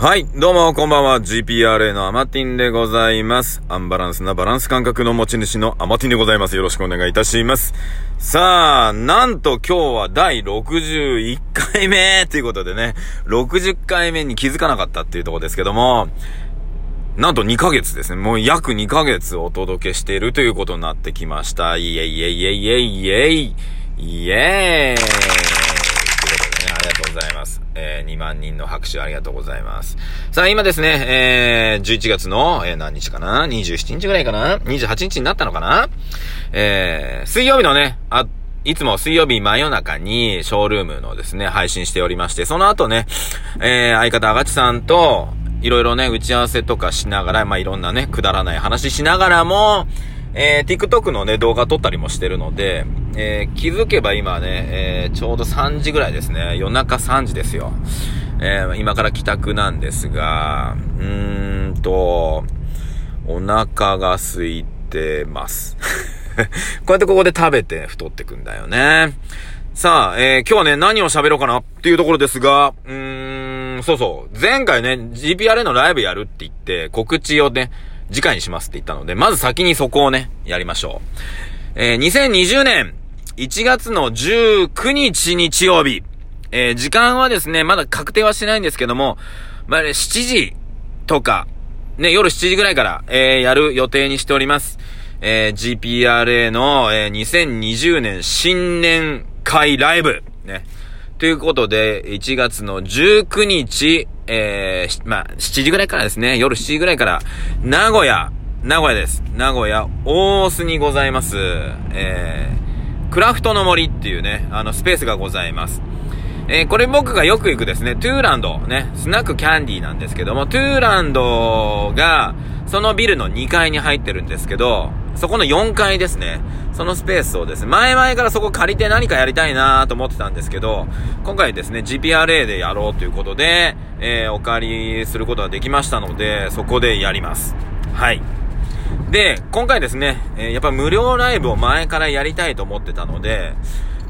はい、どうも、こんばんは。GPRA のアマティンでございます。アンバランスなバランス感覚の持ち主のアマティンでございます。よろしくお願いいたします。さあ、なんと今日は第61回目ということでね、60回目に気づかなかったっていうとこですけども、なんと2ヶ月ですね。もう約2ヶ月お届けしているということになってきました。イエイイエイイエイイエイイエイイエイございます。えー、2万人の拍手ありがとうございます。さあ、今ですね、えー、11月の、えー、何日かな ?27 日ぐらいかな ?28 日になったのかな？えー、水曜日のね、あ、いつも水曜日真夜中にショールームのですね、配信しておりまして、その後ね、えー、相方あがちさんと、いろいろね、打ち合わせとかしながら、まあ、いろんなね、くだらない話しながらも、えー、TikTok のね、動画撮ったりもしてるので、えー、気づけば今ね、えー、ちょうど3時ぐらいですね。夜中3時ですよ。えー、今から帰宅なんですが、うーんと、お腹が空いてます。こうやってここで食べて太ってくんだよね。さあ、えー、今日はね、何を喋ろうかなっていうところですが、うーん、そうそう。前回ね、GPRA のライブやるって言って、告知をね、次回にしますって言ったので、まず先にそこをね、やりましょう。えー、2020年1月の19日日曜日。えー、時間はですね、まだ確定はしてないんですけども、まあ、7時とか、ね、夜7時ぐらいから、えー、やる予定にしております。えー、GPRA の、えー、2020年新年会ライブ。ね。ということで、1月の19日、えー、まあ、7時ぐらいからですね、夜7時ぐらいから、名古屋、名古屋です。名古屋、大須にございます。えー、クラフトの森っていうね、あの、スペースがございます。えー、これ僕がよく行くですね、トゥーランド、ね、スナックキャンディーなんですけども、トゥーランドが、そのビルの2階に入ってるんですけど、そこの4階ですね。そのスペースをですね、前々からそこ借りて何かやりたいなと思ってたんですけど、今回ですね、GPRA でやろうということで、えー、お借りすることができましたので、そこでやります。はい。で、今回ですね、えー、やっぱ無料ライブを前からやりたいと思ってたので、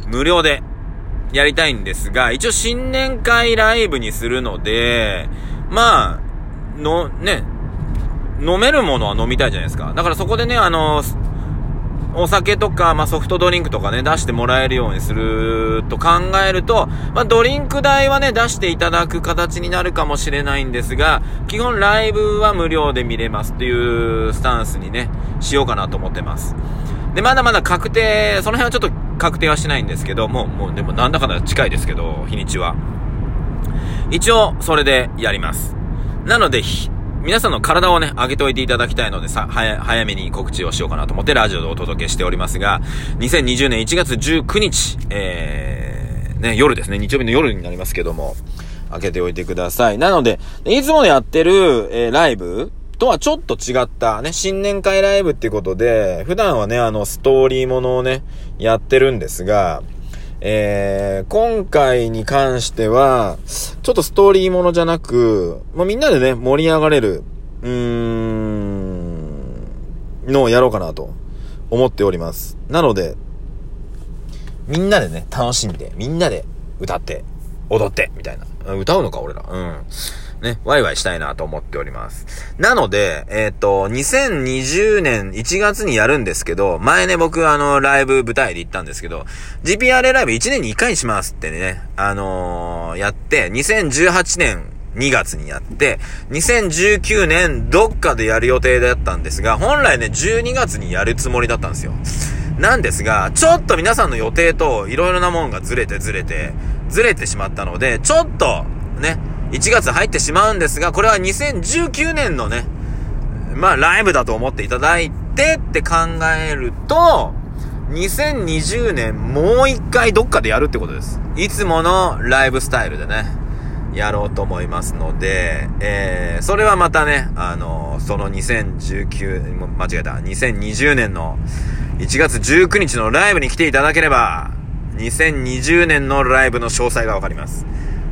無料でやりたいんですが、一応新年会ライブにするので、まあ、の、ね、飲めるものは飲みたいじゃないですか。だからそこでね、あの、お酒とか、まあ、ソフトドリンクとかね、出してもらえるようにすると考えると、まあ、ドリンク代はね、出していただく形になるかもしれないんですが、基本ライブは無料で見れますっていうスタンスにね、しようかなと思ってます。で、まだまだ確定、その辺はちょっと確定はしないんですけど、もう、もう、でもなんだかんだ近いですけど、日にちは。一応、それでやります。なので、皆さんの体をね、上げておいていただきたいのでさ、早、めに告知をしようかなと思ってラジオでお届けしておりますが、2020年1月19日、えー、ね、夜ですね、日曜日の夜になりますけども、開けておいてください。なので、いつもやってる、えー、ライブとはちょっと違ったね、新年会ライブっていうことで、普段はね、あの、ストーリーものをね、やってるんですが、えー、今回に関しては、ちょっとストーリーものじゃなく、まあ、みんなでね、盛り上がれる、うーん、のをやろうかなと思っております。なので、みんなでね、楽しんで、みんなで歌って、踊って、みたいな。歌うのか、俺ら。うん。ね、ワイワイしたいなと思っております。なので、えっ、ー、と、2020年1月にやるんですけど、前ね、僕あの、ライブ舞台で行ったんですけど、GPRA ライブ1年に1回にしますってね、あのー、やって、2018年2月にやって、2019年どっかでやる予定だったんですが、本来ね、12月にやるつもりだったんですよ。なんですが、ちょっと皆さんの予定と色々なもんがずれてずれて、ずれてしまったので、ちょっと、ね、1月入ってしまうんですが、これは2019年のね、まあライブだと思っていただいてって考えると、2020年もう一回どっかでやるってことです。いつものライブスタイルでね、やろうと思いますので、えー、それはまたね、あのー、その2019、間違えた、2020年の1月19日のライブに来ていただければ、2020年のライブの詳細がわかります。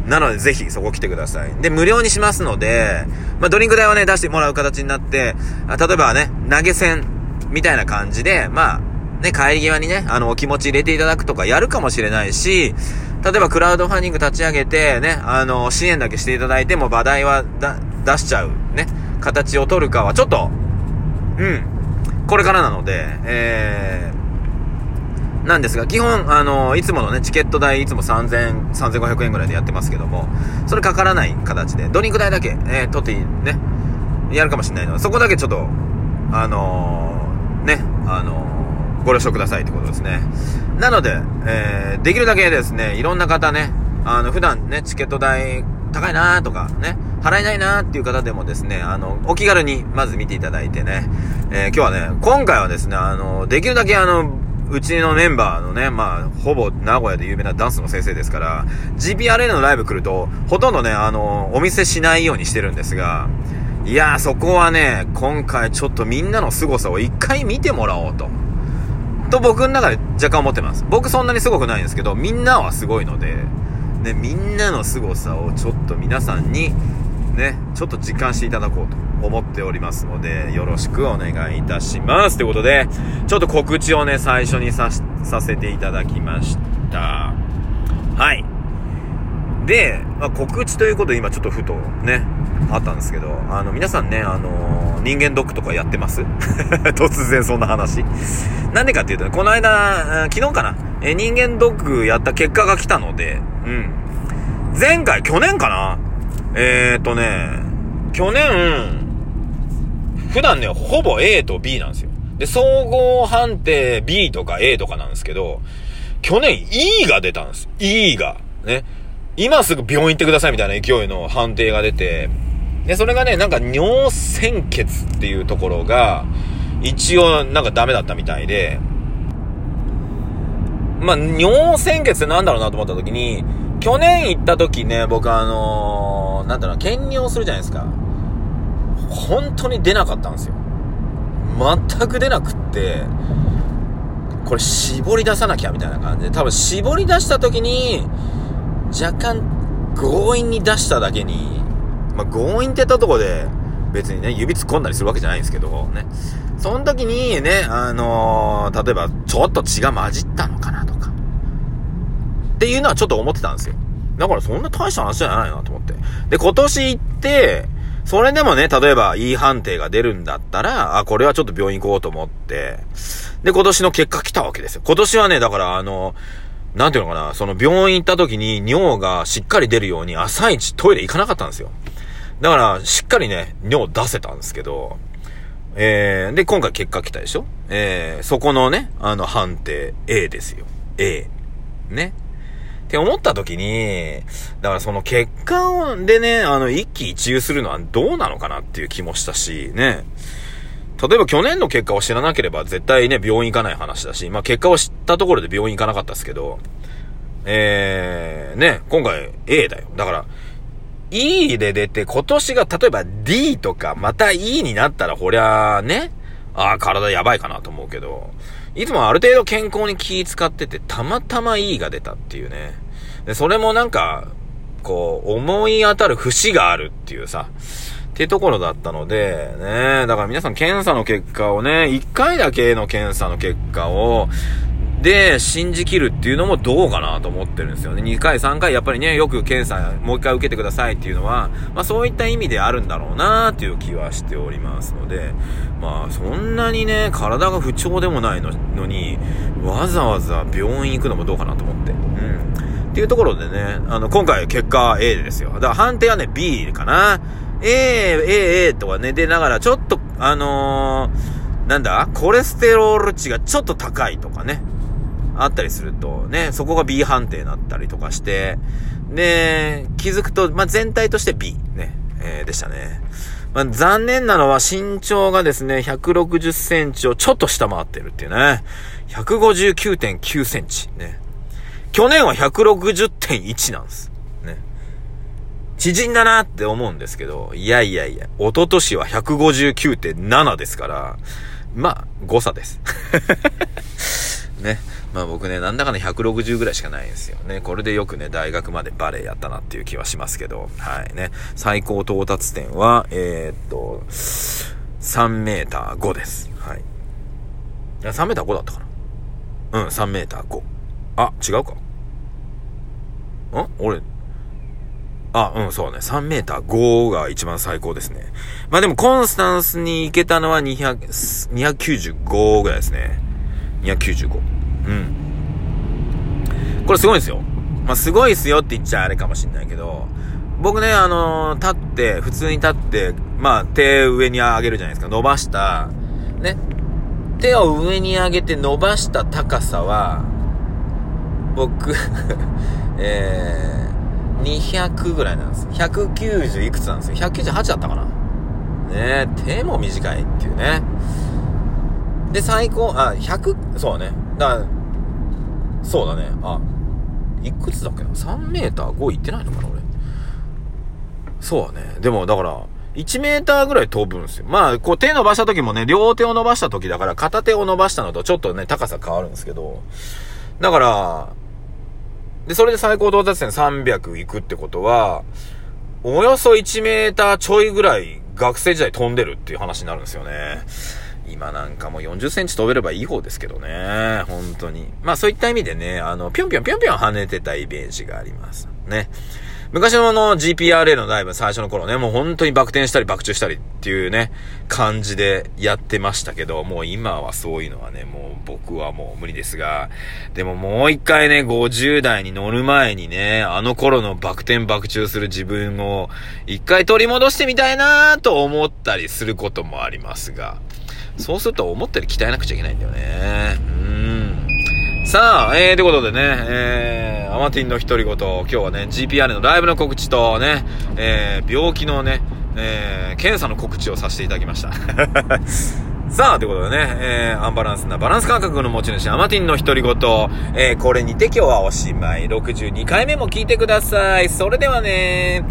なので、ぜひそこ来てください。で、無料にしますので、まあ、ドリンク代をね、出してもらう形になって、あ例えばね、投げ銭みたいな感じで、まあ、ね、帰り際にね、あの、お気持ち入れていただくとかやるかもしれないし、例えばクラウドファンディング立ち上げて、ね、あの、支援だけしていただいても、話題は、出しちゃう、ね、形を取るかは、ちょっと、うん、これからなので、えー、なんですが、基本、あの、いつものね、チケット代、いつも3000、3500円ぐらいでやってますけども、それかからない形で、ドリンク代だけ、えー、取ってね、やるかもしれないので、そこだけちょっと、あのー、ね、あのー、ご了承くださいってことですね。なので、えー、できるだけですね、いろんな方ね、あの、普段ね、チケット代高いなーとかね、払えないなーっていう方でもですね、あの、お気軽にまず見ていただいてね、えー、今日はね、今回はですね、あの、できるだけあの、うちのメンバーのね、まあ、ほぼ名古屋で有名なダンスの先生ですから、GPRA のライブ来ると、ほとんどね、あの、お見せしないようにしてるんですが、いやー、そこはね、今回ちょっとみんなの凄さを一回見てもらおうと。と僕の中で若干思ってます。僕そんなに凄くないんですけど、みんなはすごいので、ね、みんなの凄さをちょっと皆さんに、ね、ちょっと実感していただこうと思っておりますので、よろしくお願いいたします。ということで、ちょっと告知をね、最初にさ、させていただきました。はい。で、まあ、告知ということで今ちょっとふとね、あったんですけど、あの、皆さんね、あのー、人間ドックとかやってます？突然そんな話。なんでかっていうとね、この間、昨日かな、え人間ドックやった結果が来たので、うん。前回、去年かな？えー、っとね、去年、普段ね、ほぼ A と B なんですよ。で、総合判定 B とか A とかなんですけど、去年 E が出たんです。E が。ね。今すぐ病院行ってくださいみたいな勢いの判定が出て、で、それがね、なんか尿鮮血っていうところが、一応なんかダメだったみたいで、まあ、尿鮮血ってなんだろうなと思った時に、去年行った時ね、僕あのー、なんだろう、検尿するじゃないですか。本当に出なかったんですよ。全く出なくって、これ絞り出さなきゃみたいな感じで、多分絞り出した時に、若干強引に出しただけに、まあ、強引って言ったとこで、別にね、指突っ込んだりするわけじゃないんですけど、ね。その時にね、あのー、例えば、ちょっと血が混じったのかなとか。っていうのはちょっと思ってたんですよ。だからそんな大した話じゃないなと思って。で、今年行って、それでもね、例えば、いい判定が出るんだったら、あ、これはちょっと病院行こうと思って、で、今年の結果来たわけですよ。今年はね、だから、あの、なんていうのかな、その病院行った時に尿がしっかり出るように朝一トイレ行かなかったんですよ。だから、しっかりね、尿出せたんですけど、えー、で、今回結果来たでしょ？えー、そこのね、あの判定 A ですよ。A。ね？って思った時に、だからその結果でね、あの、一喜一憂するのはどうなのかなっていう気もしたし、ね。例えば去年の結果を知らなければ絶対ね、病院行かない話だし、まあ結果を知ったところで病院行かなかったですけど、えー、ね、今回 A だよ。だから、E で出て、今年が例えば D とか、また E になったら、こりゃね、ああ、体やばいかなと思うけど、いつもある程度健康に気使ってて、たまたま E が出たっていうね。で、それもなんか、こう、思い当たる節があるっていうさ、っていうところだったので、ね、だから皆さん検査の結果をね、1回だけの検査の結果を、で、信じきるっていうのもどうかなと思ってるんですよね。2回、3回、やっぱりね、よく検査、もう1回受けてくださいっていうのは、まあそういった意味であるんだろうなっていう気はしておりますので、まあそんなにね、体が不調でもないのに、わざわざ病院行くのもどうかなと思って。うん。っていうところでね、あの、今回結果 A ですよ。だから判定はね、B かな。A、A、A とかね、出ながら、ちょっと、あのー、なんだコレステロール値がちょっと高いとかね。あったりすると、ね、そこが B 判定になったりとかして、で、気づくと、まあ、全体として B、ね、えー、でしたね。まあ、残念なのは身長がですね、160センチをちょっと下回ってるっていうね。159.9センチ。ね。去年は160.1なんです。ね。縮んだなって思うんですけど、いやいやいや、一昨年は159.7ですから、まあ、誤差です。ね。まあ僕ね、なんだかね、160ぐらいしかないんですよね。これでよくね、大学までバレエやったなっていう気はしますけど、はいね。最高到達点は、えー、っと、3メーター5です。はい。いや、3メーター5だったかな。うん、3メーター5。あ、違うか。ん俺、あ、うん、そうね。3メーター5が一番最高ですね。まあでも、コンスタンスに行けたのは200、295ぐらいですね。295。うん。これすごいんですよ。まあ、すごいっすよって言っちゃあれかもしんないけど、僕ね、あのー、立って、普通に立って、まあ、手上に上げるじゃないですか。伸ばした、ね。手を上に上げて伸ばした高さは、僕 えー、200ぐらいなんです。190いくつなんですよ。198だったかな。ね手も短いっていうね。で、最高、あ、100、そうね。だ、そうだね。あ、いくつだっけな ?3 メーター5いってないのかな俺。そうだね。でも、だから、1メーターぐらい飛ぶんですよ。まあ、こう手伸ばした時もね、両手を伸ばした時だから、片手を伸ばしたのとちょっとね、高さ変わるんですけど、だから、で、それで最高到達点300行くってことは、およそ1メーターちょいぐらい学生時代飛んでるっていう話になるんですよね。今なんかもう40センチ飛べればいい方ですけどね。本当に。まあそういった意味でね、あの、ぴょんぴょんぴょんぴょん跳ねてたイメージがあります。ね。昔のあの GPRA のライブ最初の頃ね、もう本当にバク転したりバク宙したりっていうね、感じでやってましたけど、もう今はそういうのはね、もう僕はもう無理ですが、でももう一回ね、50代に乗る前にね、あの頃のバク転バク宙する自分を一回取り戻してみたいなと思ったりすることもありますが、そうすると思ったより鍛えなくちゃいけないんだよね。うん。さあ、えー、ということでね、えー、アマティンの独り言、今日はね、GPR のライブの告知とね、えー、病気のね、えー、検査の告知をさせていただきました。さあ、ということでね、えー、アンバランスなバランス感覚の持ち主、アマティンの独り言、えー、これにて今日はおしまい。62回目も聞いてください。それではね